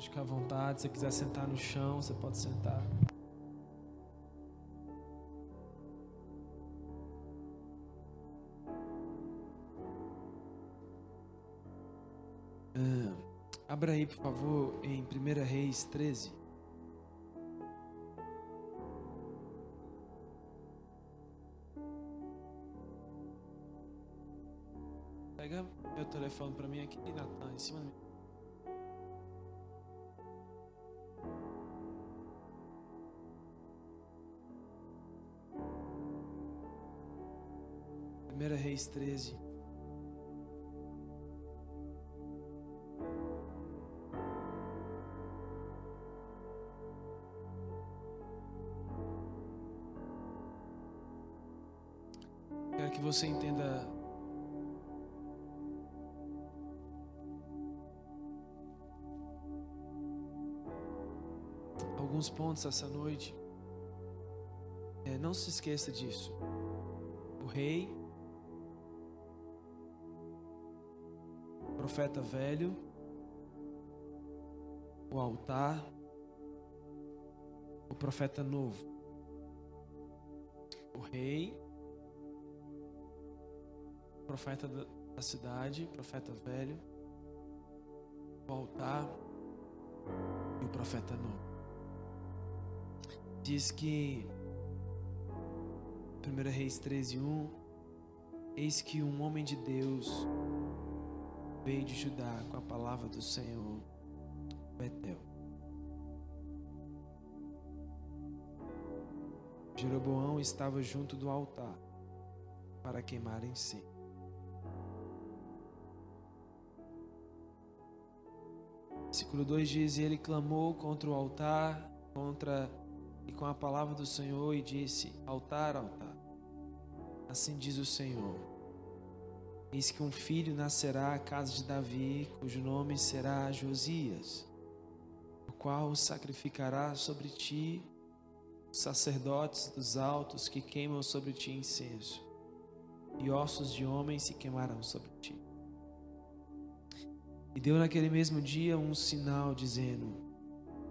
pode ficar à vontade. Se quiser sentar no chão, você pode sentar. Ah, abra aí, por favor, em 1 Reis 13. Pega meu telefone para mim aqui, Natan, em cima do 6, Quero que você entenda alguns pontos essa noite. É, não se esqueça disso. O rei profeta velho, o altar, o profeta novo. O rei, o profeta da da cidade, profeta velho, o altar e o profeta novo diz que 1 Reis 13, 1 Eis que um homem de Deus veio de Judá com a palavra do Senhor, Betel. Jeroboão estava junto do altar para queimar incenso. Versículo 2 diz: e Ele clamou contra o altar, contra e com a palavra do Senhor e disse: Altar, altar. Assim diz o Senhor: Eis que um filho nascerá à casa de Davi, cujo nome será Josias, o qual sacrificará sobre ti os sacerdotes dos altos que queimam sobre ti incenso, e ossos de homens se queimarão sobre ti. E deu naquele mesmo dia um sinal, dizendo: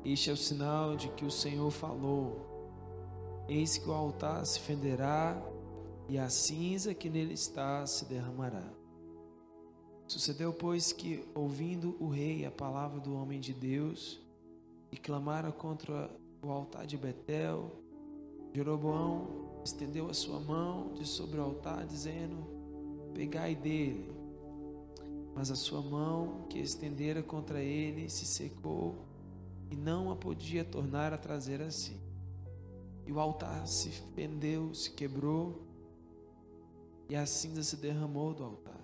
este é o sinal de que o Senhor falou: Eis que o altar se fenderá e a cinza que nele está se derramará. Sucedeu, pois, que, ouvindo o rei a palavra do homem de Deus, e clamara contra o altar de Betel, Jeroboão estendeu a sua mão de sobre o altar, dizendo: Pegai dele. Mas a sua mão que estendera contra ele se secou e não a podia tornar a trazer a si. E o altar se fendeu, se quebrou, e a cinza se derramou do altar,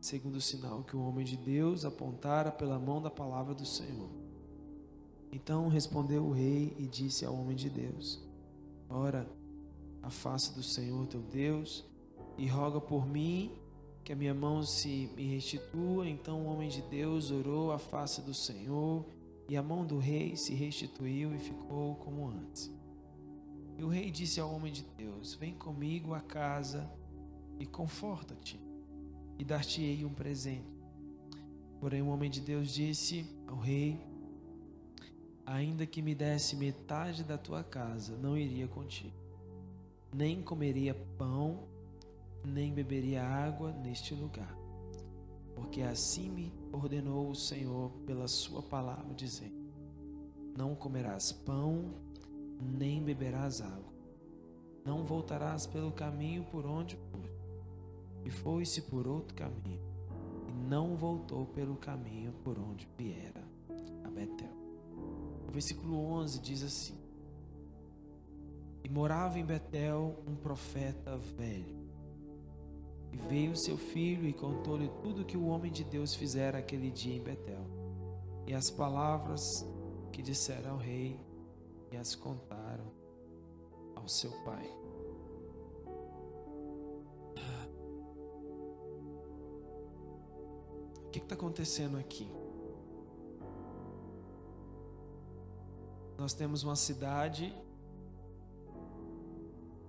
segundo o sinal que o homem de Deus apontara pela mão da palavra do Senhor. Então respondeu o rei e disse ao homem de Deus: Ora, a face do Senhor teu Deus, e roga por mim que a minha mão se me restitua. Então o homem de Deus orou a face do Senhor e a mão do rei se restituiu e ficou como antes. E o rei disse ao homem de Deus: Vem comigo à casa e conforta-te, e dar-te-ei um presente. Porém, o homem de Deus disse ao rei: Ainda que me desse metade da tua casa, não iria contigo, nem comeria pão, nem beberia água neste lugar porque assim me ordenou o Senhor pela sua palavra, dizendo: Não comerás pão, nem beberás água. Não voltarás pelo caminho por onde foi. E foi-se por outro caminho, e não voltou pelo caminho por onde viera a Betel. O versículo 11 diz assim: E morava em Betel um profeta velho e veio seu filho e contou-lhe tudo que o homem de Deus fizera aquele dia em Betel. E as palavras que disseram ao rei e as contaram ao seu pai. Que está acontecendo aqui? Nós temos uma cidade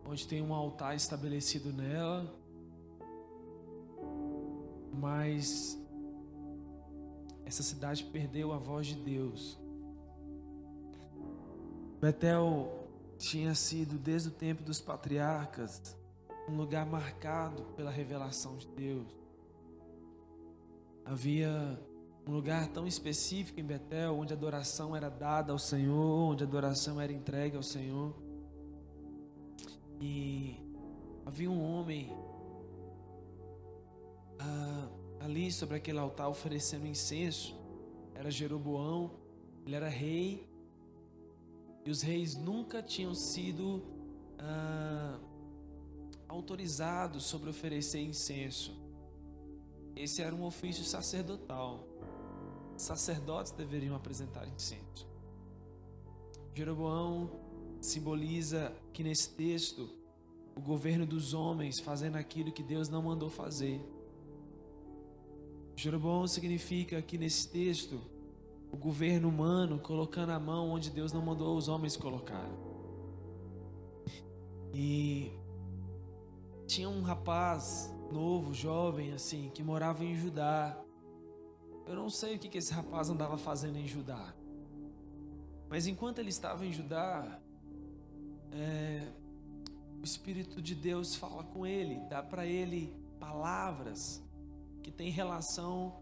onde tem um altar estabelecido nela, mas essa cidade perdeu a voz de Deus. Betel tinha sido, desde o tempo dos patriarcas, um lugar marcado pela revelação de Deus. Havia um lugar tão específico em Betel, onde a adoração era dada ao Senhor, onde a adoração era entregue ao Senhor. E havia um homem ah, ali sobre aquele altar oferecendo incenso. Era Jeroboão, ele era rei. E os reis nunca tinham sido ah, autorizados sobre oferecer incenso. Esse era um ofício sacerdotal sacerdotes deveriam apresentar incenso. Jeroboão simboliza que nesse texto o governo dos homens fazendo aquilo que Deus não mandou fazer. Jeroboão significa que nesse texto o governo humano colocando a mão onde Deus não mandou os homens colocar. E tinha um rapaz novo, jovem assim, que morava em Judá. Eu não sei o que, esse rapaz andava fazendo em Judá. Mas enquanto ele estava em Judá, é, o Espírito de Deus fala com ele, dá para ele palavras que têm relação,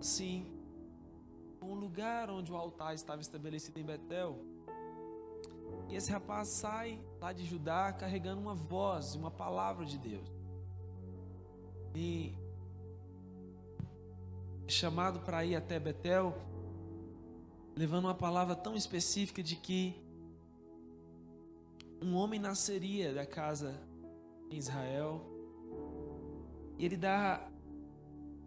sim, com o lugar onde o altar estava estabelecido em Betel. E esse rapaz sai lá de Judá carregando uma voz, uma palavra de Deus. E chamado para ir até Betel, levando uma palavra tão específica de que um homem nasceria da casa em Israel. E ele dá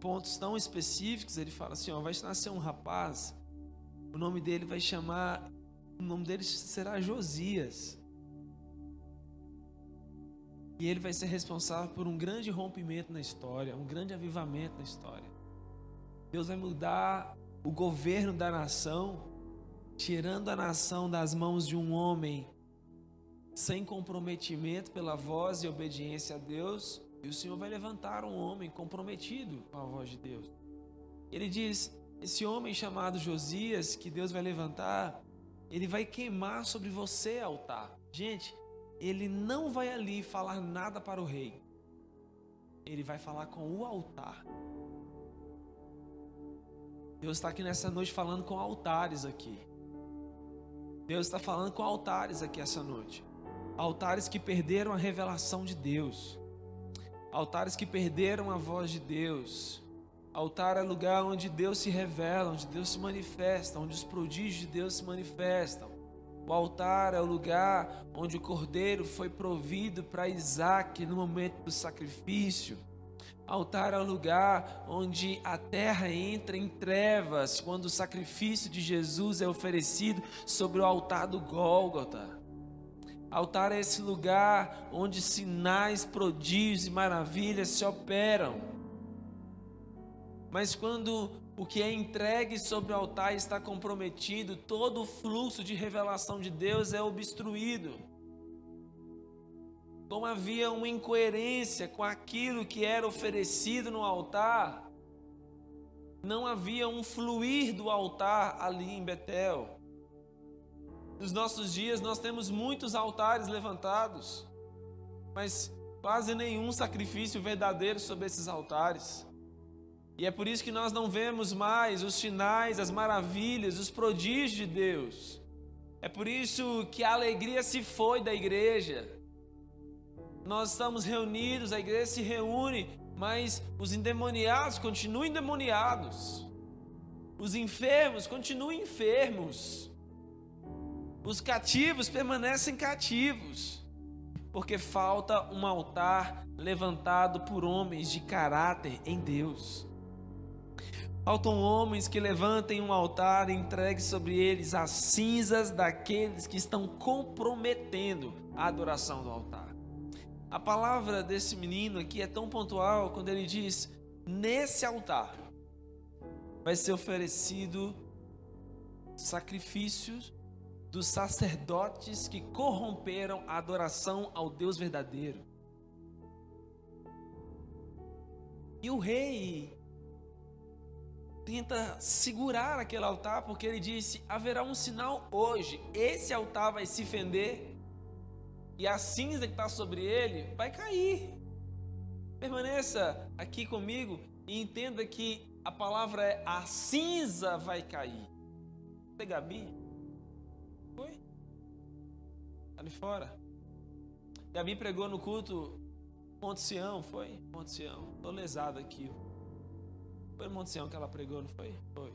pontos tão específicos, ele fala assim, ó, vai nascer um rapaz, o nome dele vai chamar, o nome dele será Josias. E ele vai ser responsável por um grande rompimento na história, um grande avivamento na história. Deus vai mudar o governo da nação, tirando a nação das mãos de um homem sem comprometimento pela voz e obediência a Deus, e o Senhor vai levantar um homem comprometido com a voz de Deus. Ele diz: esse homem chamado Josias, que Deus vai levantar, ele vai queimar sobre você altar. Gente, ele não vai ali falar nada para o rei. Ele vai falar com o altar. Deus está aqui nessa noite falando com altares aqui. Deus está falando com altares aqui essa noite. Altares que perderam a revelação de Deus. Altares que perderam a voz de Deus. Altar é lugar onde Deus se revela, onde Deus se manifesta, onde os prodígios de Deus se manifestam. O altar é o lugar onde o cordeiro foi provido para Isaac no momento do sacrifício. Altar é o lugar onde a terra entra em trevas quando o sacrifício de Jesus é oferecido sobre o altar do Gólgota. Altar é esse lugar onde sinais, prodígios e maravilhas se operam. Mas quando o que é entregue sobre o altar está comprometido, todo o fluxo de revelação de Deus é obstruído como havia uma incoerência com aquilo que era oferecido no altar, não havia um fluir do altar ali em Betel. Nos nossos dias nós temos muitos altares levantados, mas quase nenhum sacrifício verdadeiro sobre esses altares. E é por isso que nós não vemos mais os sinais, as maravilhas, os prodígios de Deus. É por isso que a alegria se foi da igreja nós estamos reunidos, a igreja se reúne, mas os endemoniados continuam endemoniados, os enfermos continuam enfermos, os cativos permanecem cativos, porque falta um altar levantado por homens de caráter em Deus. Faltam homens que levantem um altar e entreguem sobre eles as cinzas daqueles que estão comprometendo a adoração do altar. A palavra desse menino aqui é tão pontual quando ele diz: nesse altar vai ser oferecido sacrifícios dos sacerdotes que corromperam a adoração ao Deus verdadeiro. E o rei tenta segurar aquele altar, porque ele disse: haverá um sinal hoje, esse altar vai se fender, e a cinza que está sobre ele vai cair. Permaneça aqui comigo e entenda que a palavra é: a cinza vai cair. Foi Gabi? Foi? Ali fora. Gabi pregou no culto Monte Sião, foi? Monte Sião. Tô lesado aqui. Foi no Monte Sião que ela pregou, não foi? Foi.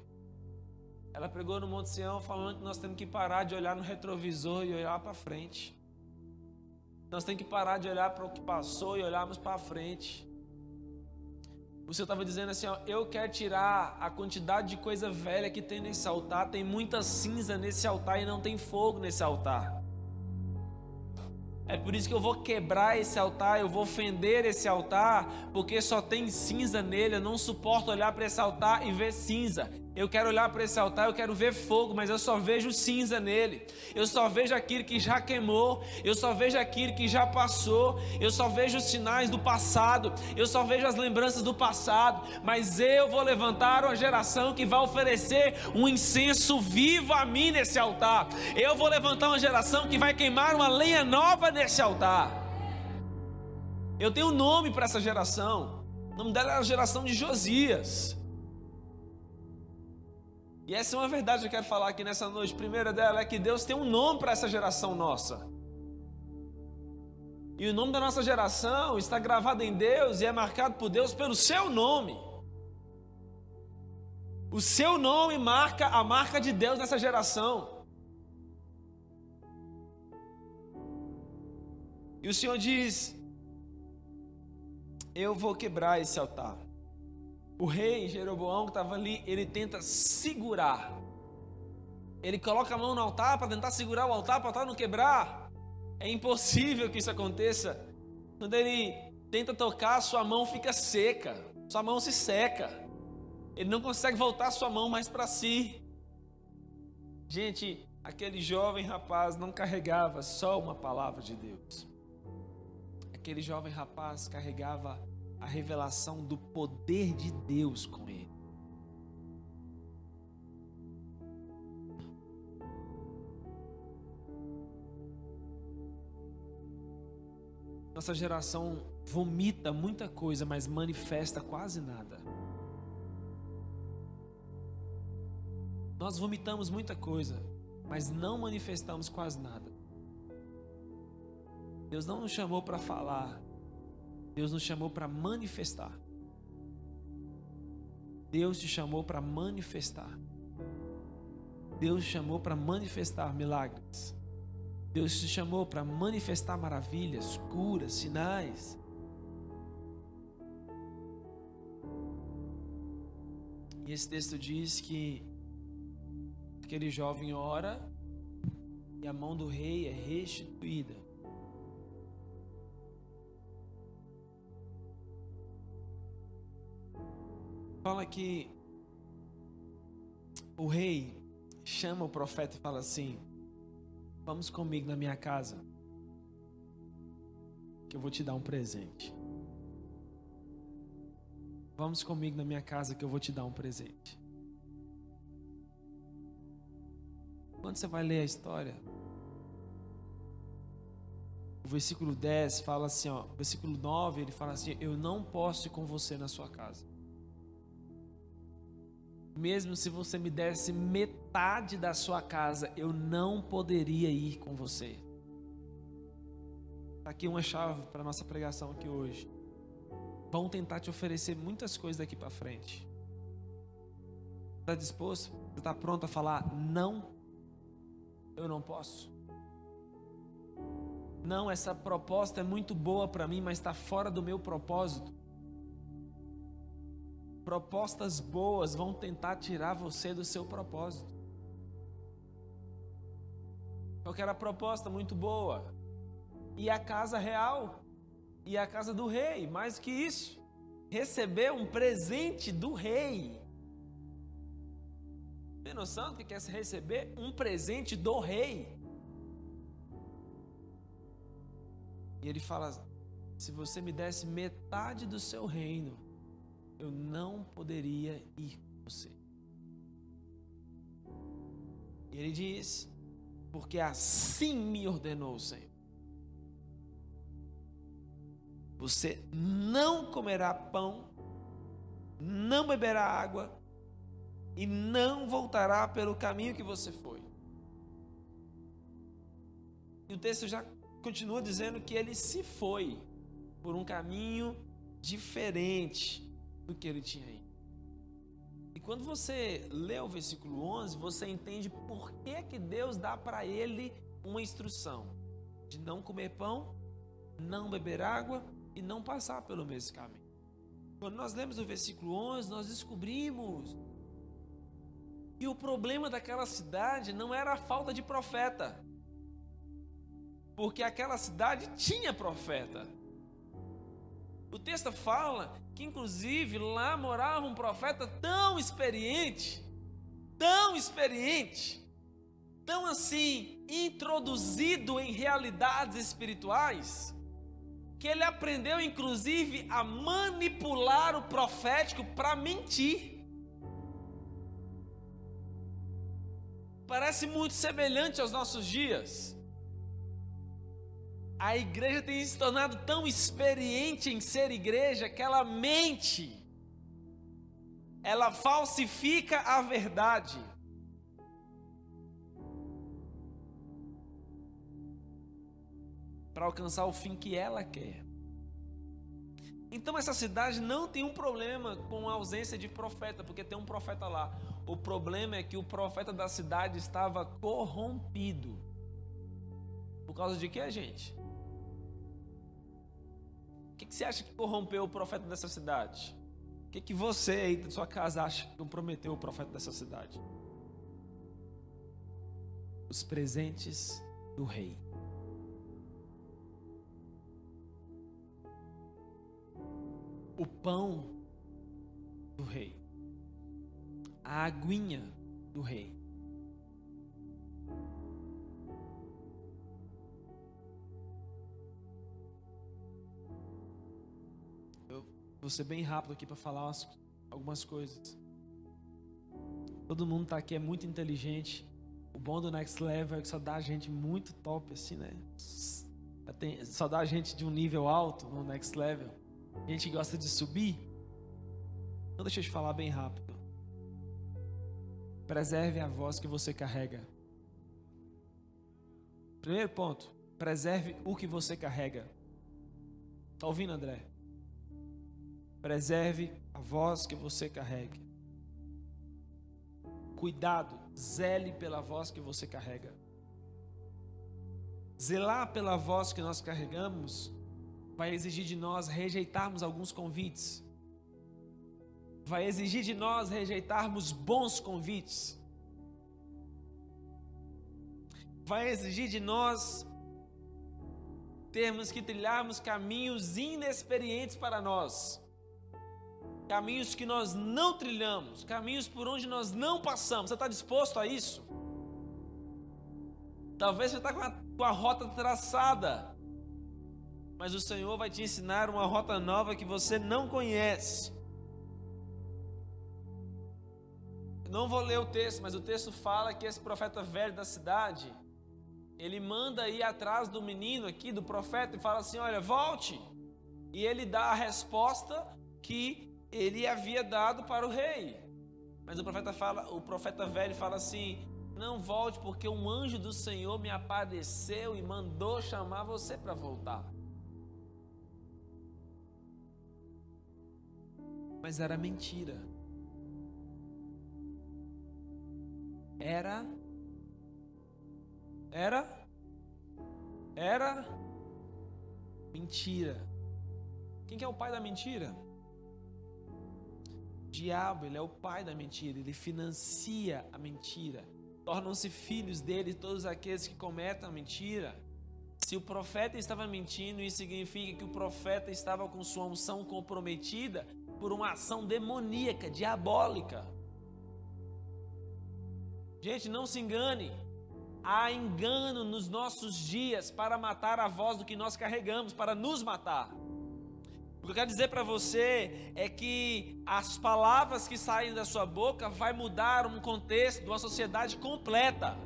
Ela pregou no Monte Sião falando que nós temos que parar de olhar no retrovisor e olhar para frente. Nós temos que parar de olhar para o que passou e olharmos para frente. O Senhor estava dizendo assim: ó, eu quero tirar a quantidade de coisa velha que tem nesse altar. Tem muita cinza nesse altar e não tem fogo nesse altar. É por isso que eu vou quebrar esse altar, eu vou fender esse altar, porque só tem cinza nele. Eu não suporto olhar para esse altar e ver cinza. Eu quero olhar para esse altar, eu quero ver fogo, mas eu só vejo cinza nele. Eu só vejo aquilo que já queimou, eu só vejo aquilo que já passou, eu só vejo os sinais do passado, eu só vejo as lembranças do passado. Mas eu vou levantar uma geração que vai oferecer um incenso vivo a mim nesse altar. Eu vou levantar uma geração que vai queimar uma lenha nova nesse altar. Eu tenho um nome para essa geração. O nome dela é a geração de Josias. E essa é uma verdade que eu quero falar aqui nessa noite. Primeira dela é que Deus tem um nome para essa geração nossa. E o nome da nossa geração está gravado em Deus e é marcado por Deus pelo seu nome. O seu nome marca a marca de Deus nessa geração. E o Senhor diz: Eu vou quebrar esse altar. O rei Jeroboão que estava ali, ele tenta segurar. Ele coloca a mão no altar para tentar segurar o altar para não quebrar. É impossível que isso aconteça. Quando ele tenta tocar, sua mão fica seca, sua mão se seca. Ele não consegue voltar sua mão mais para si. Gente, aquele jovem rapaz não carregava só uma palavra de Deus. Aquele jovem rapaz carregava a revelação do poder de Deus com ele. Nossa geração vomita muita coisa, mas manifesta quase nada. Nós vomitamos muita coisa, mas não manifestamos quase nada. Deus não nos chamou para falar, Deus nos chamou para manifestar. Deus te chamou para manifestar. Deus te chamou para manifestar milagres. Deus te chamou para manifestar maravilhas, curas, sinais. E esse texto diz que aquele jovem ora e a mão do rei é restituída. Fala que o rei chama o profeta e fala assim: Vamos comigo na minha casa, que eu vou te dar um presente. Vamos comigo na minha casa, que eu vou te dar um presente. Quando você vai ler a história, o versículo 10 fala assim, ó, versículo 9, ele fala assim: Eu não posso ir com você na sua casa. Mesmo se você me desse metade da sua casa, eu não poderia ir com você. Está aqui uma chave para nossa pregação aqui hoje. Vão tentar te oferecer muitas coisas daqui para frente. Está disposto? Está pronto a falar não? Eu não posso. Não, essa proposta é muito boa para mim, mas está fora do meu propósito. Propostas boas vão tentar tirar você do seu propósito. Eu quero a proposta muito boa. E a casa real. E a casa do rei. Mais que isso. Receber um presente do rei. Tem noção do que quer receber um presente do rei? E ele fala: se você me desse metade do seu reino, eu não poderia ir com você. E ele diz: Porque assim me ordenou o Senhor. Você não comerá pão, não beberá água e não voltará pelo caminho que você foi. E o texto já continua dizendo que ele se foi por um caminho diferente do que ele tinha ido. E quando você lê o versículo 11, você entende por que, que Deus dá para ele uma instrução de não comer pão, não beber água e não passar pelo mesmo caminho. Quando nós lemos o versículo 11, nós descobrimos que o problema daquela cidade não era a falta de profeta, porque aquela cidade tinha profeta. O texto fala que, inclusive, lá morava um profeta tão experiente, tão experiente, tão assim, introduzido em realidades espirituais, que ele aprendeu, inclusive, a manipular o profético para mentir. Parece muito semelhante aos nossos dias a igreja tem se tornado tão experiente em ser igreja que ela mente, ela falsifica a verdade. Para alcançar o fim que ela quer. Então essa cidade não tem um problema com a ausência de profeta, porque tem um profeta lá. O problema é que o profeta da cidade estava corrompido. Por causa de que, gente? Que, que você acha que corrompeu o profeta dessa cidade? O que, que você aí da sua casa acha que comprometeu o profeta dessa cidade? Os presentes do rei. O pão do rei. A aguinha do rei. Vou ser bem rápido aqui para falar algumas coisas. Todo mundo tá aqui é muito inteligente. O bom do Next Level é que só dá gente muito top, assim, né? Só dá gente de um nível alto no Next Level. Gente que gosta de subir. Então deixa eu te falar bem rápido. Preserve a voz que você carrega. Primeiro ponto, preserve o que você carrega. Tá ouvindo, André? Preserve a voz que você carrega. Cuidado, zele pela voz que você carrega. Zelar pela voz que nós carregamos vai exigir de nós rejeitarmos alguns convites. Vai exigir de nós rejeitarmos bons convites. Vai exigir de nós termos que trilharmos caminhos inexperientes para nós caminhos que nós não trilhamos, caminhos por onde nós não passamos. Você está disposto a isso? Talvez você está com, com a, rota traçada, mas o Senhor vai te ensinar uma rota nova que você não conhece. Não vou ler o texto, mas o texto fala que esse profeta velho da cidade, ele manda ir atrás do menino aqui, do profeta, e fala assim: Olha, volte. E ele dá a resposta que ele havia dado para o rei. Mas o profeta fala, o profeta velho fala assim: "Não volte, porque um anjo do Senhor me apareceu e mandou chamar você para voltar." Mas era mentira. Era era era mentira. Quem que é o pai da mentira? Diabo, ele é o pai da mentira, ele financia a mentira. Tornam-se filhos dele todos aqueles que cometem a mentira. Se o profeta estava mentindo, isso significa que o profeta estava com sua unção comprometida por uma ação demoníaca, diabólica. Gente, não se engane. Há engano nos nossos dias para matar a voz do que nós carregamos, para nos matar. O que eu quero dizer para você é que as palavras que saem da sua boca vai mudar um contexto uma sociedade completa.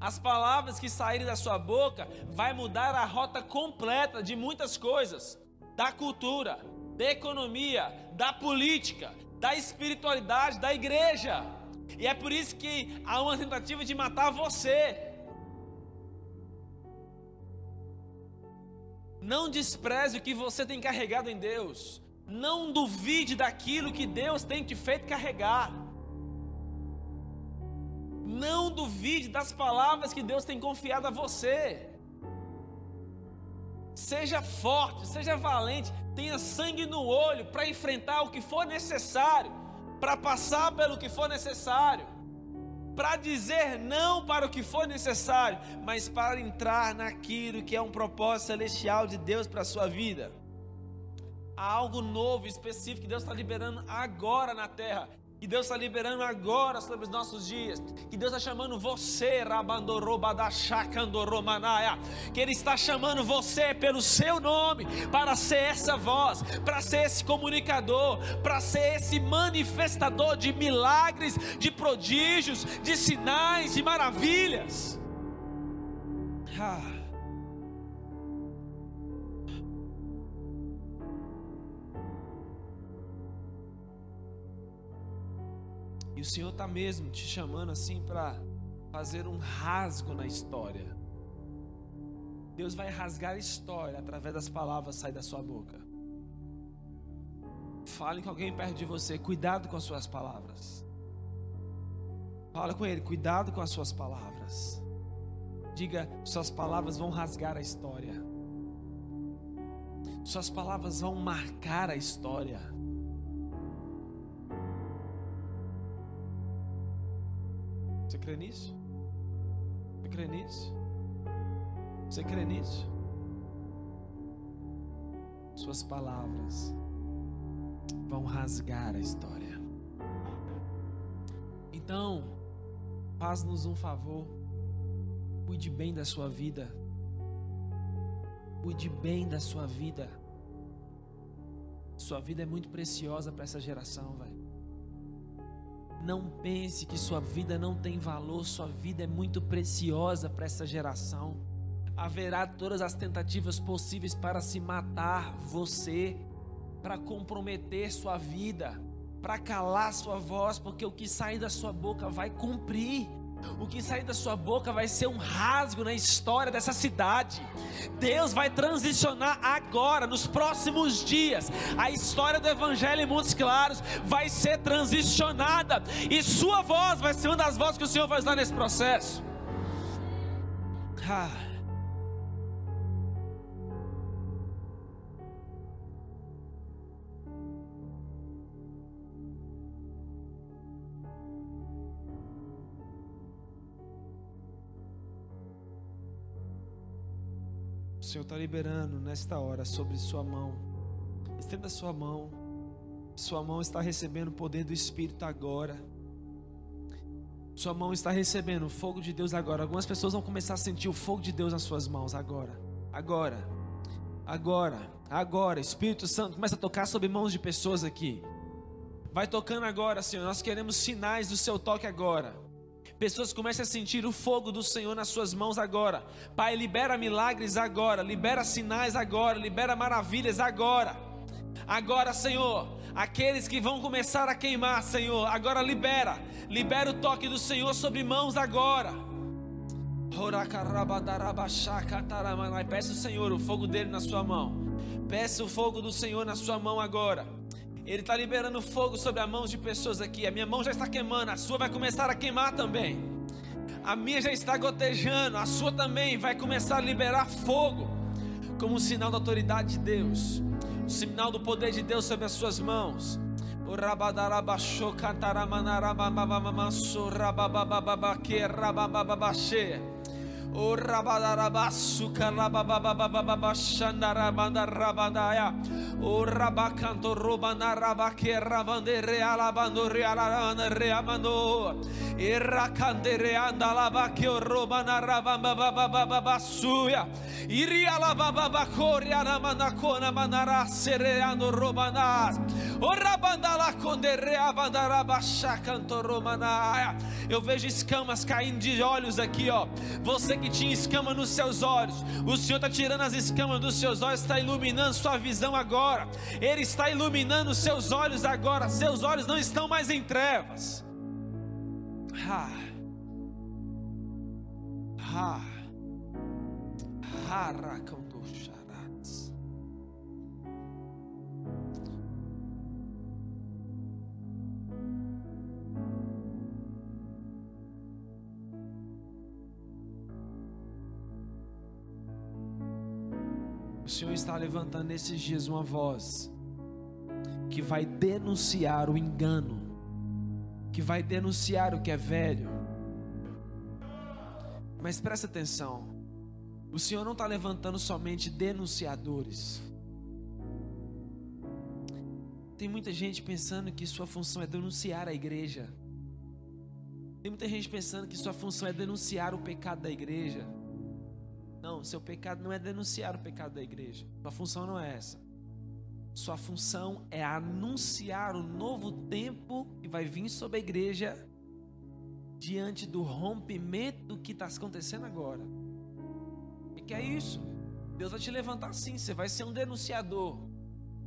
As palavras que saírem da sua boca vai mudar a rota completa de muitas coisas, da cultura, da economia, da política, da espiritualidade, da igreja. E é por isso que há uma tentativa de matar você. Não despreze o que você tem carregado em Deus. Não duvide daquilo que Deus tem te feito carregar. Não duvide das palavras que Deus tem confiado a você. Seja forte, seja valente, tenha sangue no olho para enfrentar o que for necessário, para passar pelo que for necessário, para dizer não para o que for necessário, mas para entrar naquilo que é um propósito celestial de Deus para a sua vida. Há algo novo, específico que Deus está liberando agora na terra que Deus está liberando agora sobre os nossos dias, que Deus está chamando você, que Ele está chamando você pelo seu nome, para ser essa voz, para ser esse comunicador, para ser esse manifestador de milagres, de prodígios, de sinais, de maravilhas. Ah. O Senhor está mesmo te chamando assim para fazer um rasgo na história. Deus vai rasgar a história através das palavras saem da sua boca. Fale com alguém perto de você, cuidado com as suas palavras. Fala com ele, cuidado com as suas palavras. Diga, suas palavras vão rasgar a história. Suas palavras vão marcar a história. Você crê nisso? Você crê nisso? Você crê nisso? Suas palavras vão rasgar a história. Então, faz-nos um favor. Cuide bem da sua vida. Cuide bem da sua vida. Sua vida é muito preciosa para essa geração, velho. Não pense que sua vida não tem valor, sua vida é muito preciosa para essa geração. Haverá todas as tentativas possíveis para se matar você, para comprometer sua vida, para calar sua voz, porque o que sair da sua boca vai cumprir. O que sair da sua boca vai ser um rasgo na história dessa cidade. Deus vai transicionar agora, nos próximos dias. A história do Evangelho em Montes Claros vai ser transicionada. E sua voz vai ser uma das vozes que o Senhor vai usar nesse processo. Ah. Senhor está liberando nesta hora sobre sua mão. Estenda sua mão. Sua mão está recebendo o poder do Espírito agora. Sua mão está recebendo o fogo de Deus agora. Algumas pessoas vão começar a sentir o fogo de Deus nas suas mãos agora. Agora. Agora. Agora. Espírito Santo começa a tocar sobre mãos de pessoas aqui. Vai tocando agora, Senhor. Nós queremos sinais do seu toque agora. Pessoas comecem a sentir o fogo do Senhor nas suas mãos agora. Pai, libera milagres agora, libera sinais agora, libera maravilhas agora. Agora, Senhor, aqueles que vão começar a queimar, Senhor, agora libera, libera o toque do Senhor sobre mãos agora. Peça o Senhor o fogo dele na sua mão. Peça o fogo do Senhor na sua mão agora. Ele está liberando fogo sobre as mãos de pessoas aqui. A minha mão já está queimando, a sua vai começar a queimar também. A minha já está gotejando, a sua também vai começar a liberar fogo, como um sinal da autoridade de Deus, um sinal do poder de Deus sobre as suas mãos. O Eu vejo escamas caindo de olhos aqui, ó. Você que tinha escama nos seus olhos, o Senhor está tirando as escamas dos seus olhos, está iluminando sua visão agora. Ele está iluminando seus olhos agora. Seus olhos não estão mais em trevas. Ha. Ha. Haracandosharats. O Senhor está levantando nesses dias uma voz que vai denunciar o engano, que vai denunciar o que é velho. Mas presta atenção, o Senhor não está levantando somente denunciadores. Tem muita gente pensando que sua função é denunciar a igreja. Tem muita gente pensando que sua função é denunciar o pecado da igreja. Não, seu pecado não é denunciar o pecado da igreja. Sua função não é essa. Sua função é anunciar o novo tempo que vai vir sobre a igreja diante do rompimento que está acontecendo agora. E que é isso? Deus vai te levantar sim, você vai ser um denunciador.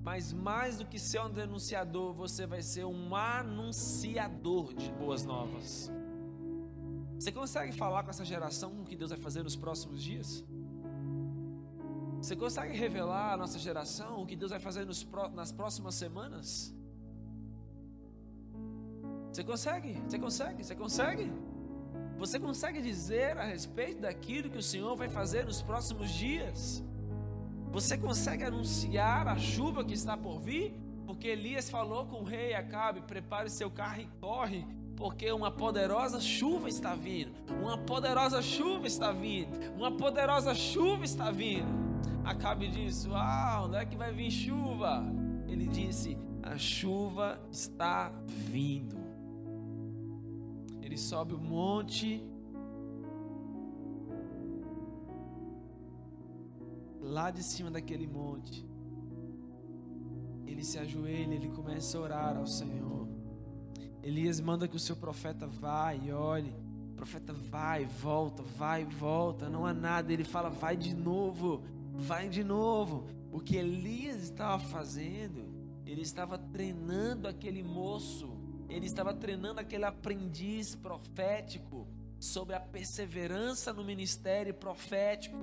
Mas mais do que ser um denunciador, você vai ser um anunciador de boas novas. Você consegue falar com essa geração o que Deus vai fazer nos próximos dias? Você consegue revelar à nossa geração o que Deus vai fazer nos, nas próximas semanas? Você consegue? Você consegue? Você consegue? Você consegue dizer a respeito daquilo que o Senhor vai fazer nos próximos dias? Você consegue anunciar a chuva que está por vir? Porque Elias falou com o rei Acabe: prepare seu carro e corre, porque uma poderosa chuva está vindo. Uma poderosa chuva está vindo. Uma poderosa chuva está vindo. Acabe disse: Ah, onde é que vai vir chuva? Ele disse: A chuva está vindo. Ele sobe o monte. Lá de cima daquele monte, ele se ajoelha, ele começa a orar ao Senhor. Elias manda que o seu profeta vá e olhe. O profeta vai, volta, vai, volta, não há nada. Ele fala, vai de novo, vai de novo. O que Elias estava fazendo, ele estava treinando aquele moço, ele estava treinando aquele aprendiz profético sobre a perseverança no ministério profético.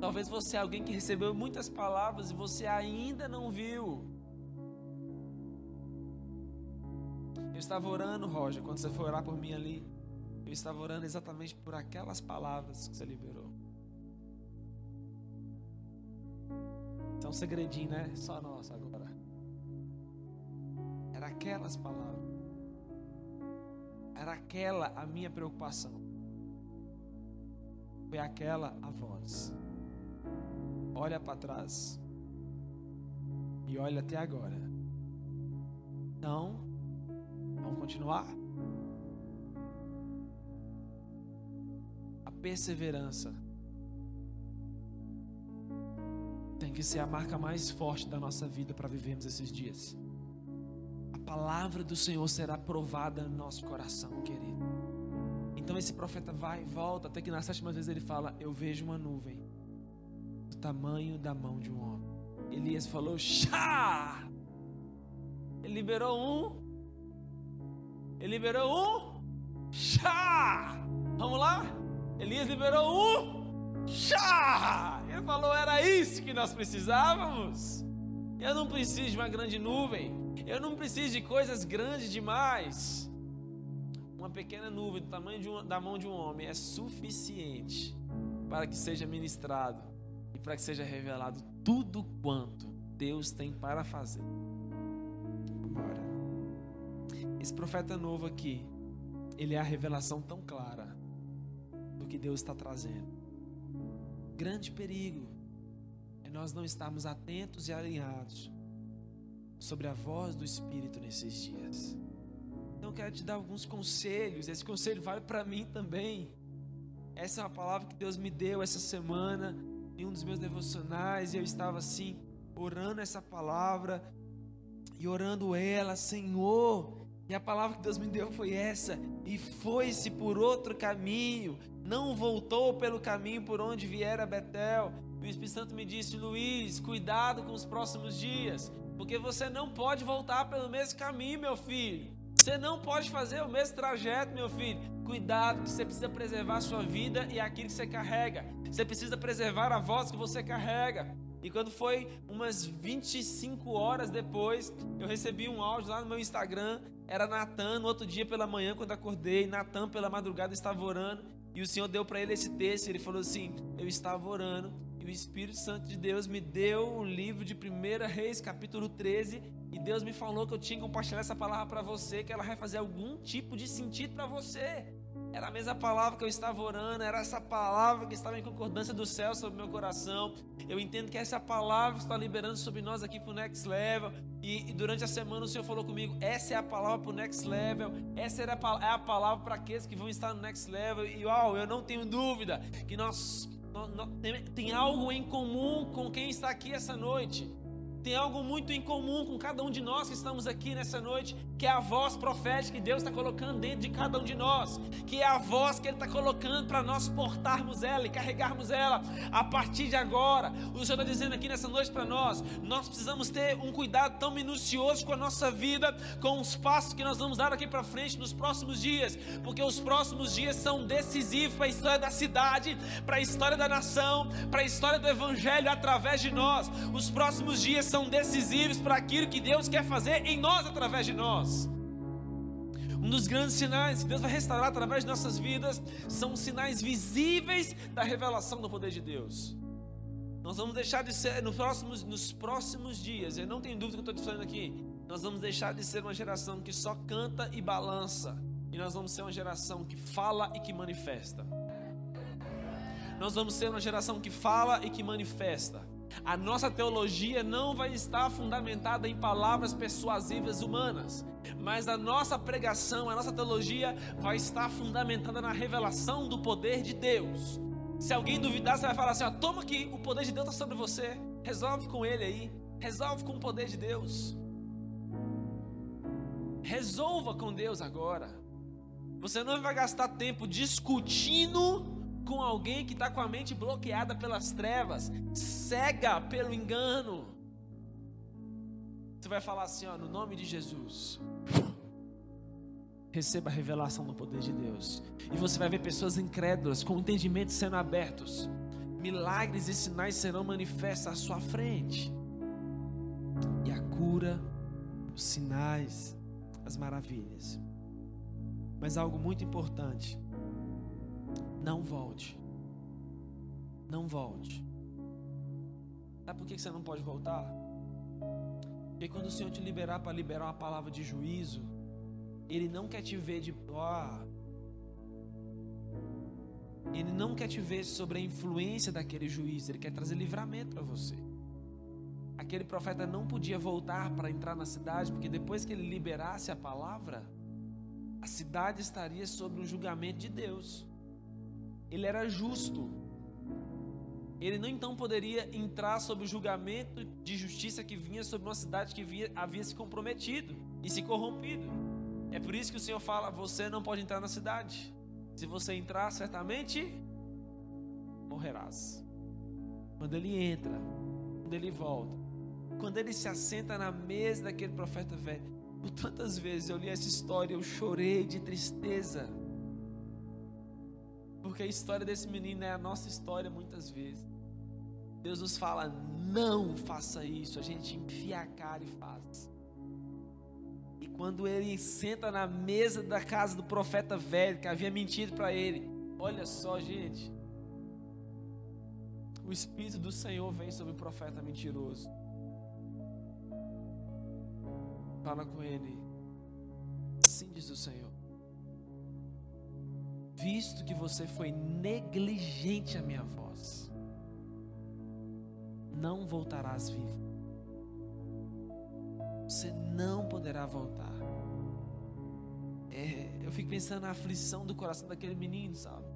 Talvez você é alguém que recebeu muitas palavras e você ainda não viu. Estava orando, Roger, quando você foi orar por mim ali. Eu estava orando exatamente por aquelas palavras que você liberou. Então, um segredinho, né? Só nossa agora. Era aquelas palavras. Era aquela a minha preocupação. Foi aquela a voz olha para trás e olha até agora. Então, vamos continuar? A perseverança tem que ser a marca mais forte da nossa vida para vivermos esses dias. A palavra do Senhor será provada no nosso coração, querido. Então esse profeta vai e volta, até que na sétima vez ele fala: Eu vejo uma nuvem tamanho da mão de um homem. Elias falou: chá! Ele liberou um. Ele liberou um. Chá! Vamos lá? Elias liberou um. Chá! Ele falou: era isso que nós precisávamos. Eu não preciso de uma grande nuvem. Eu não preciso de coisas grandes demais. Uma pequena nuvem do tamanho da mão de um homem é suficiente para que seja ministrado para que seja revelado tudo quanto Deus tem para fazer. Agora, esse profeta novo aqui, ele é a revelação tão clara do que Deus está trazendo. Grande perigo é nós não estarmos atentos e alinhados sobre a voz do Espírito nesses dias. Então, quero te dar alguns conselhos. Esse conselho vale para mim também. Essa é uma palavra que Deus me deu essa semana em um dos meus devocionais. E eu estava assim, orando essa palavra e orando ela, Senhor. E a palavra que Deus me deu foi essa: e foi-se por outro caminho, não voltou pelo caminho por onde viera Betel. E o Espírito Santo me disse: Luiz, cuidado com os próximos dias, porque você não pode voltar pelo mesmo caminho, meu filho. Você não pode fazer o mesmo trajeto, meu filho. Cuidado, que você precisa preservar a sua vida e aquilo que você carrega. Você precisa preservar a voz que você carrega. E quando foi umas 25 horas depois, eu recebi um áudio lá no meu Instagram. Era Natan, no outro dia pela manhã, quando acordei. Natan, pela madrugada, estava orando. E o Senhor deu para ele esse texto. Ele falou assim: Eu estava orando. E o Espírito Santo de Deus me deu o livro de 1 Reis, capítulo 13, e Deus me falou que eu tinha que compartilhar essa palavra para você, que ela vai fazer algum tipo de sentido para você. Era a mesma palavra que eu estava orando, era essa palavra que estava em concordância do céu sobre meu coração. Eu entendo que essa palavra está liberando sobre nós aqui para o Next Level. E, e, durante a semana o Senhor falou comigo: essa é a palavra para o Next Level, essa era a, é a palavra para aqueles que vão estar no Next Level. E uau, eu não tenho dúvida que nós, nós, nós tem, tem algo em comum com quem está aqui essa noite tem algo muito em comum com cada um de nós que estamos aqui nessa noite, que é a voz profética que Deus está colocando dentro de cada um de nós, que é a voz que Ele está colocando para nós portarmos ela e carregarmos ela a partir de agora. O Senhor está dizendo aqui nessa noite para nós: nós precisamos ter um cuidado tão minucioso com a nossa vida, com os passos que nós vamos dar aqui para frente nos próximos dias, porque os próximos dias são decisivos para a história da cidade, para a história da nação, para a história do Evangelho através de nós. Os próximos dias são decisivos para aquilo que Deus quer fazer em nós através de nós. Um dos grandes sinais que Deus vai restaurar através de nossas vidas são sinais visíveis da revelação do poder de Deus. Nós vamos deixar de ser, nos próximos, nos próximos dias, eu não tenho dúvida que eu estou te falando aqui, nós vamos deixar de ser uma geração que só canta e balança, e nós vamos ser uma geração que fala e que manifesta. Nós vamos ser uma geração que fala e que manifesta. A nossa teologia não vai estar fundamentada em palavras persuasivas humanas, mas a nossa pregação, a nossa teologia vai estar fundamentada na revelação do poder de Deus. Se alguém duvidar, você vai falar assim: ó, toma aqui, o poder de Deus está sobre você, resolve com ele aí, resolve com o poder de Deus. Resolva com Deus agora. Você não vai gastar tempo discutindo com alguém que está com a mente bloqueada pelas trevas, cega pelo engano. Você vai falar assim, ó, no nome de Jesus. Receba a revelação do poder de Deus. E você vai ver pessoas incrédulas, com entendimento sendo abertos. Milagres e sinais serão manifestos à sua frente. E a cura, os sinais, as maravilhas. Mas algo muito importante não volte. Não volte. Sabe por que você não pode voltar? Porque quando o Senhor te liberar para liberar uma palavra de juízo, Ele não quer te ver de. Oh, ele não quer te ver sobre a influência daquele juiz, ele quer trazer livramento para você. Aquele profeta não podia voltar para entrar na cidade, porque depois que ele liberasse a palavra, a cidade estaria sob o julgamento de Deus ele era justo. Ele não então poderia entrar sob o julgamento de justiça que vinha sobre uma cidade que via, havia se comprometido e se corrompido. É por isso que o Senhor fala: você não pode entrar na cidade. Se você entrar, certamente morrerás. Quando ele entra, quando ele volta, quando ele se assenta na mesa daquele profeta velho, por tantas vezes eu li essa história, eu chorei de tristeza porque a história desse menino é a nossa história muitas vezes. Deus nos fala: não faça isso. A gente enfia a cara e faz. E quando ele senta na mesa da casa do profeta velho, que havia mentido para ele, olha só, gente. O Espírito do Senhor vem sobre o profeta mentiroso. Fala com ele. Assim diz o Senhor visto que você foi negligente à minha voz. não voltarás vivo. Você não poderá voltar. É, eu fico pensando na aflição do coração daquele menino, sabe?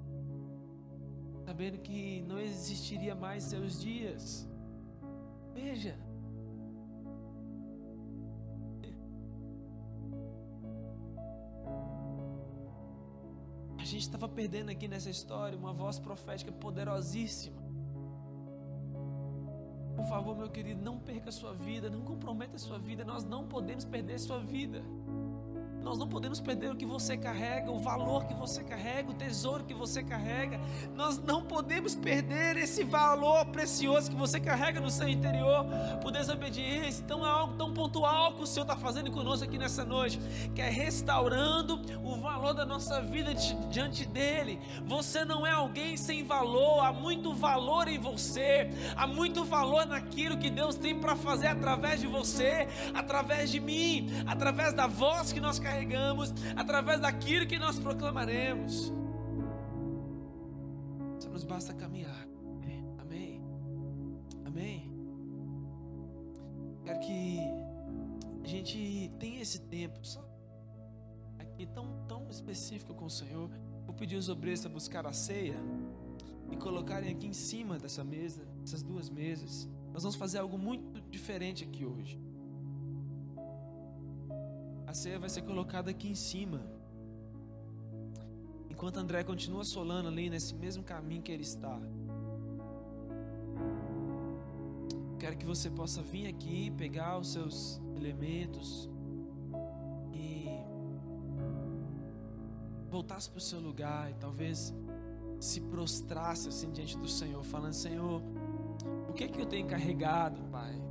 Sabendo que não existiria mais seus dias. Veja. A gente estava perdendo aqui nessa história uma voz profética poderosíssima. Por favor, meu querido, não perca a sua vida, não comprometa a sua vida. Nós não podemos perder a sua vida. Nós não podemos perder o que você carrega, o valor que você carrega, o tesouro que você carrega. Nós não podemos perder esse valor precioso que você carrega no seu interior por desobediência. Então é algo tão pontual que o Senhor está fazendo conosco aqui nessa noite, que é restaurando o valor da nossa vida diante dele. Você não é alguém sem valor, há muito valor em você, há muito valor naquilo que Deus tem para fazer através de você, através de mim, através da voz que nós carregamos carregamos, através daquilo que nós proclamaremos. Só nos basta caminhar. Amém. Amém. Quero que a gente tenha esse tempo, aqui tão, tão específico com o Senhor. Vou pedir os obreiros para buscar a ceia e colocarem aqui em cima dessa mesa, essas duas mesas. Nós vamos fazer algo muito diferente aqui hoje ceia vai ser colocada aqui em cima. Enquanto André continua solando ali nesse mesmo caminho que ele está. Quero que você possa vir aqui, pegar os seus elementos e voltasse para o seu lugar e talvez se prostrasse assim diante do Senhor, falando: Senhor, o que é que eu tenho carregado, Pai?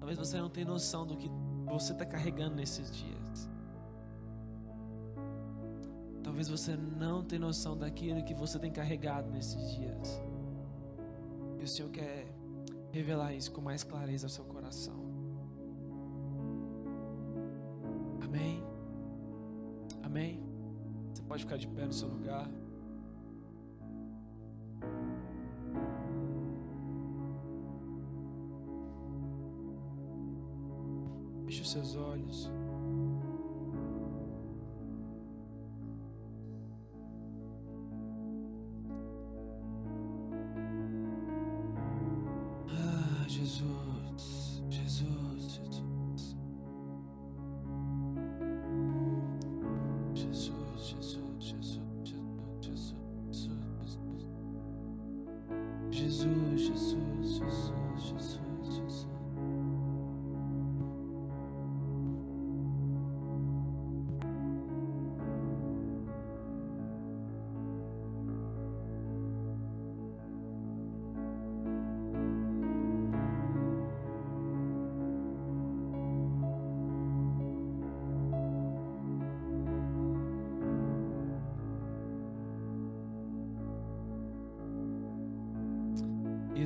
Talvez você não tenha noção do que você está carregando nesses dias. Talvez você não tenha noção daquilo que você tem carregado nesses dias. E o Senhor quer revelar isso com mais clareza ao seu coração. Amém? Amém? Você pode ficar de pé no seu lugar. Seus olhos.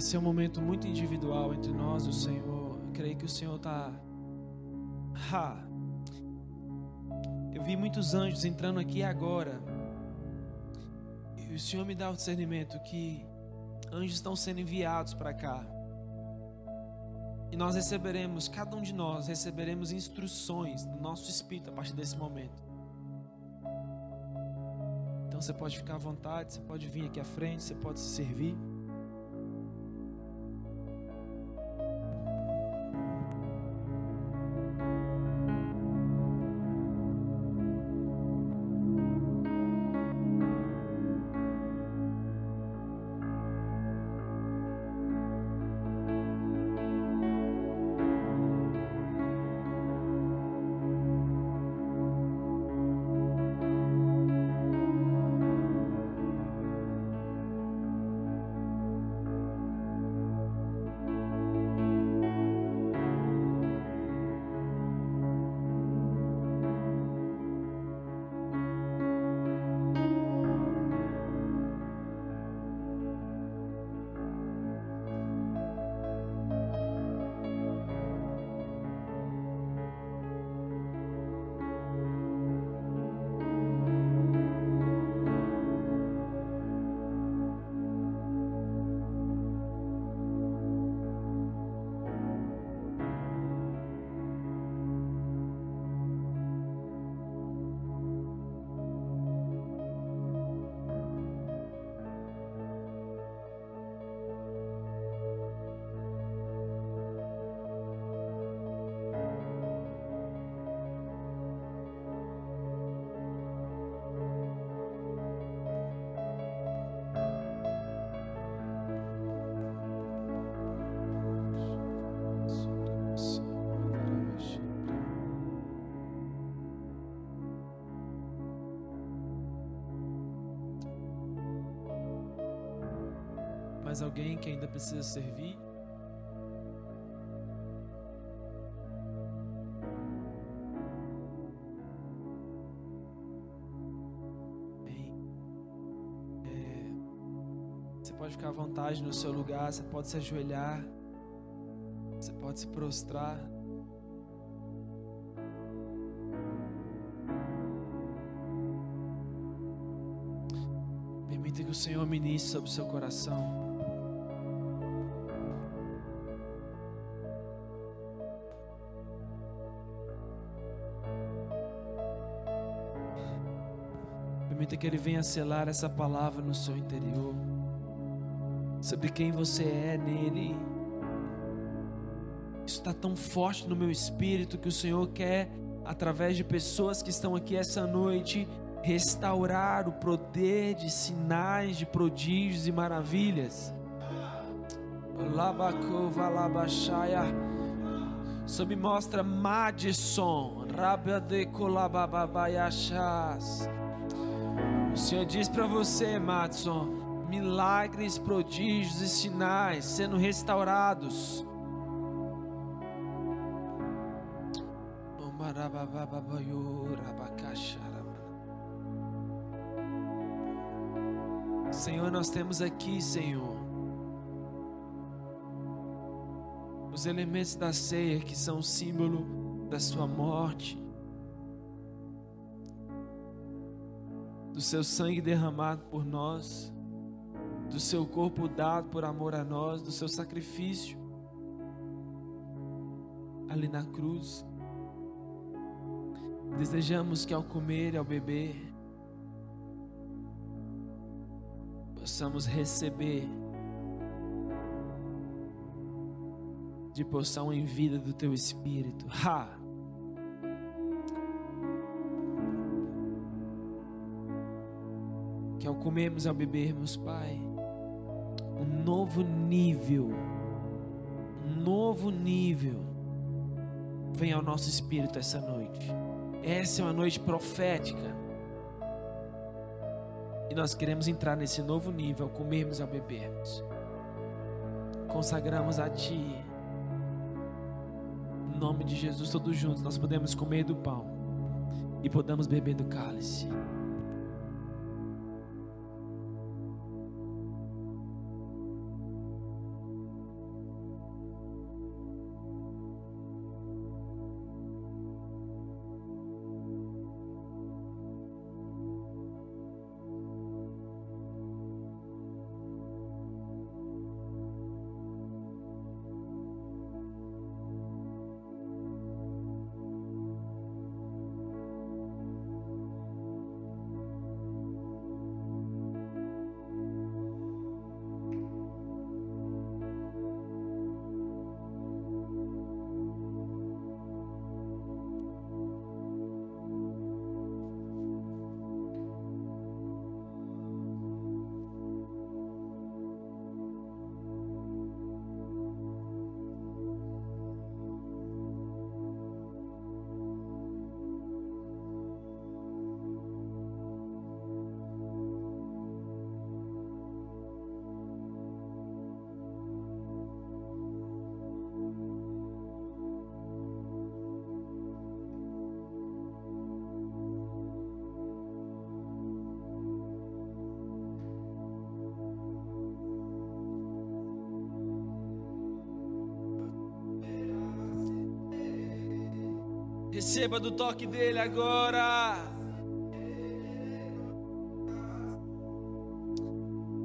Esse é um momento muito individual entre nós e o Senhor. Eu creio que o Senhor está. Eu vi muitos anjos entrando aqui agora. E o Senhor me dá o discernimento que anjos estão sendo enviados para cá. E nós receberemos, cada um de nós receberemos instruções do nosso espírito a partir desse momento. Então você pode ficar à vontade, você pode vir aqui à frente, você pode se servir. Mais alguém que ainda precisa servir? Bem, é, você pode ficar à vontade no seu lugar, você pode se ajoelhar, você pode se prostrar. Permita que o Senhor ministre sobre o seu coração. Permita que Ele venha selar essa palavra no seu interior, sobre quem você é nele. Isso está tão forte no meu espírito que o Senhor quer, através de pessoas que estão aqui essa noite, restaurar o poder de sinais, de prodígios e maravilhas. Labakova Labashaya. Sob mostra Madison. Rabadekolababaiachas. O Senhor diz para você, Madison, milagres, prodígios e sinais sendo restaurados. Senhor, nós temos aqui, Senhor, os elementos da ceia que são símbolo da Sua morte, do Seu sangue derramado por nós, do Seu corpo dado por amor a nós, do Seu sacrifício ali na cruz. Desejamos que ao comer e ao beber, possamos receber de poção em vida do teu espírito. Ha! Comermos ao bebermos, Pai, um novo nível, um novo nível vem ao nosso espírito essa noite. Essa é uma noite profética. E nós queremos entrar nesse novo nível, ao comermos ao bebermos. Consagramos a Ti. Em nome de Jesus, todos juntos, nós podemos comer do pão e podemos beber do cálice. Receba do toque dele agora.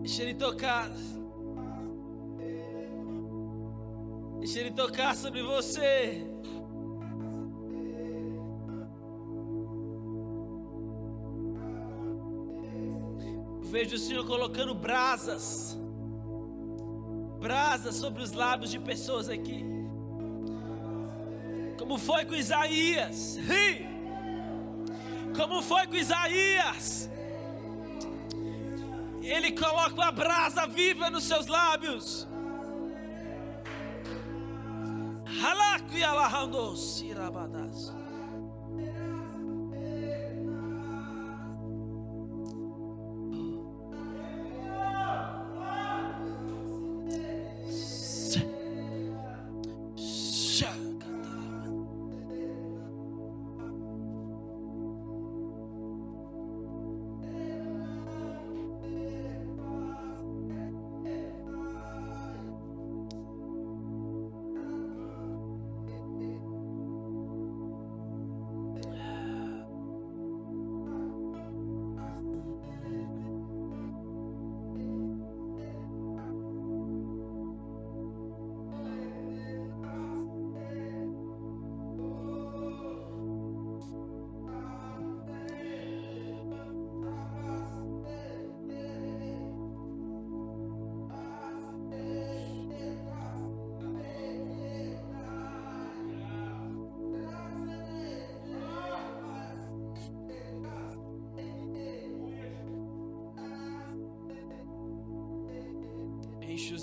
Deixa ele tocar. Deixa ele tocar sobre você. Vejo o Senhor colocando brasas, brasas sobre os lábios de pessoas aqui como foi com Isaías. Como foi com Isaías. Ele coloca uma brasa viva nos seus lábios. E alahandos.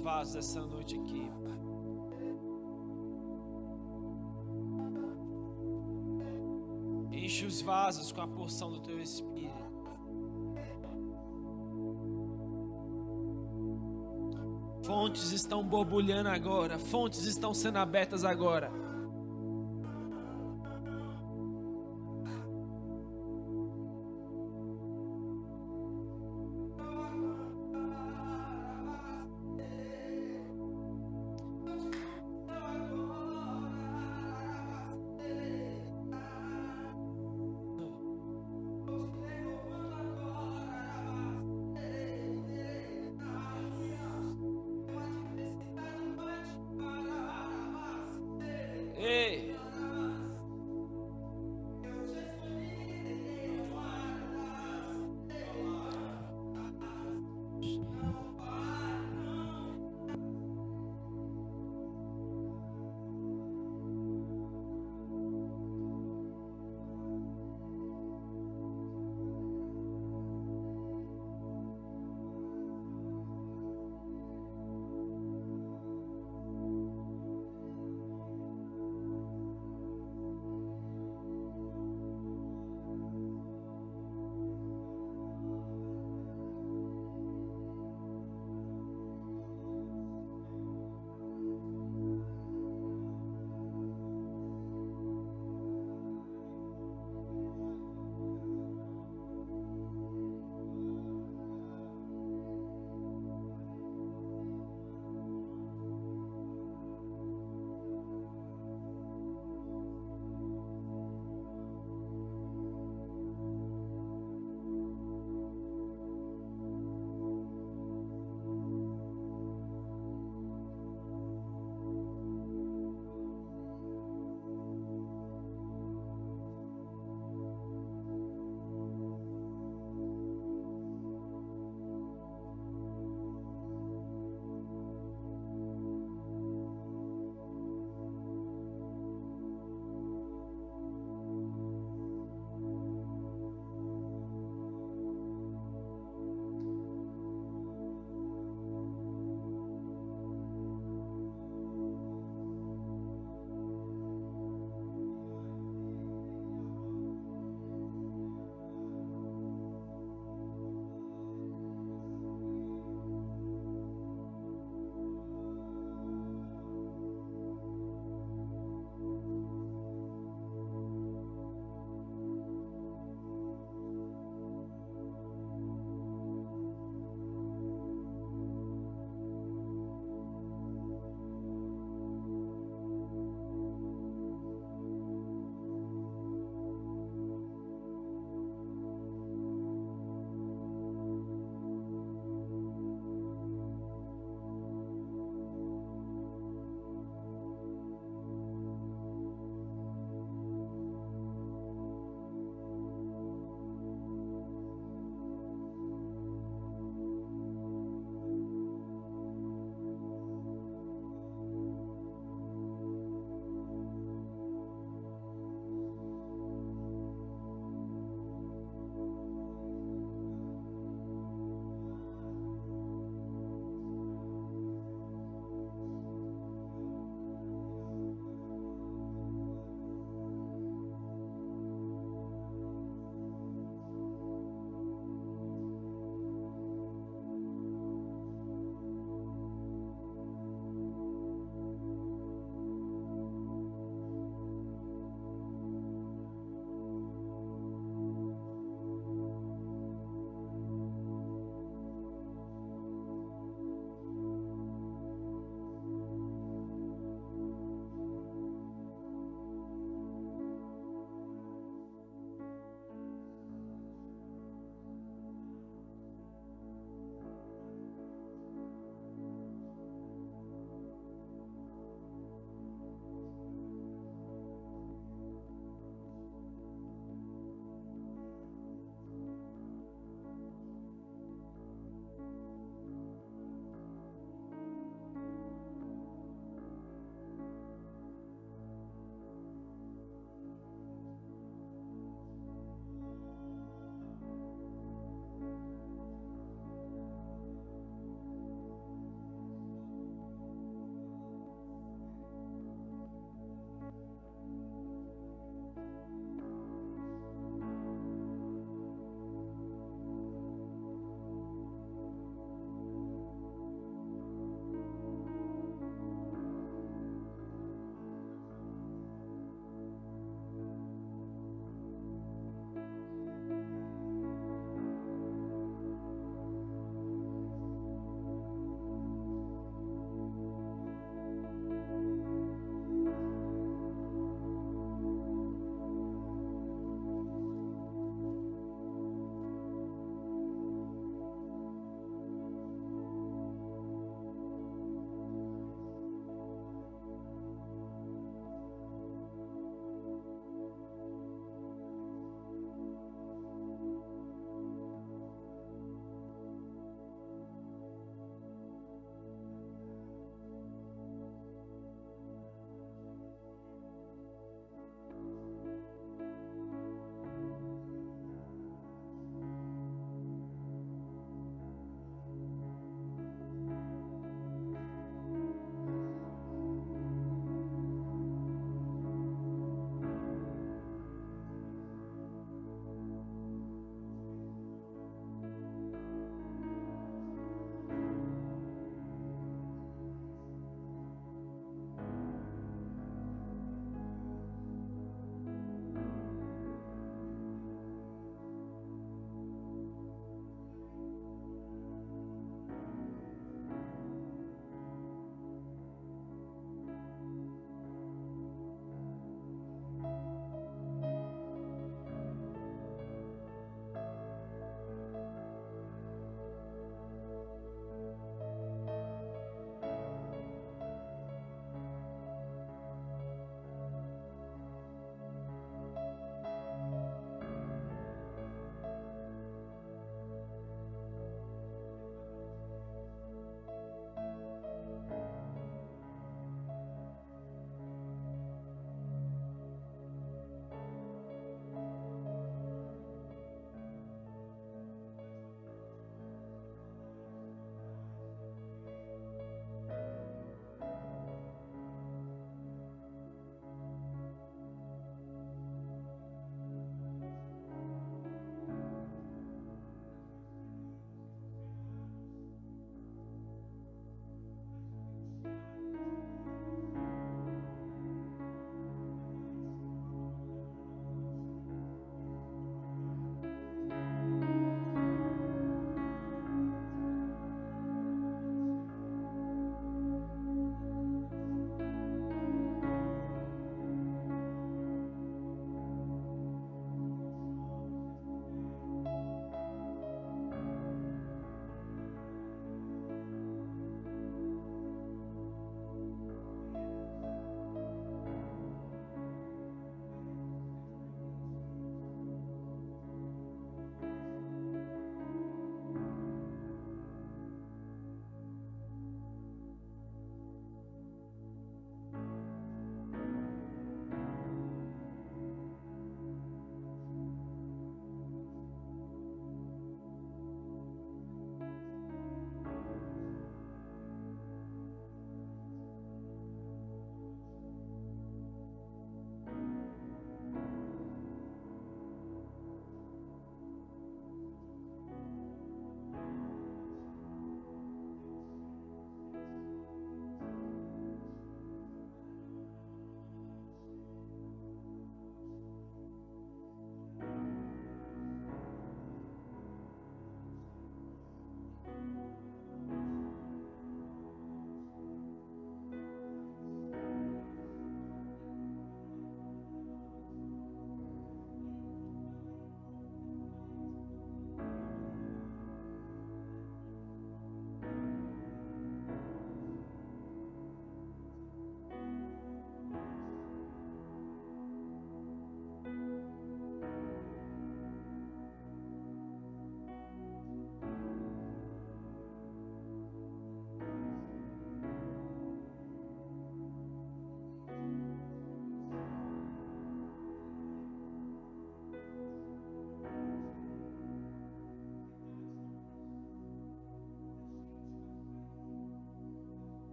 Vasos essa noite aqui, Pai. Enche os vasos com a porção do Teu Espírito. Fontes estão borbulhando agora, fontes estão sendo abertas agora.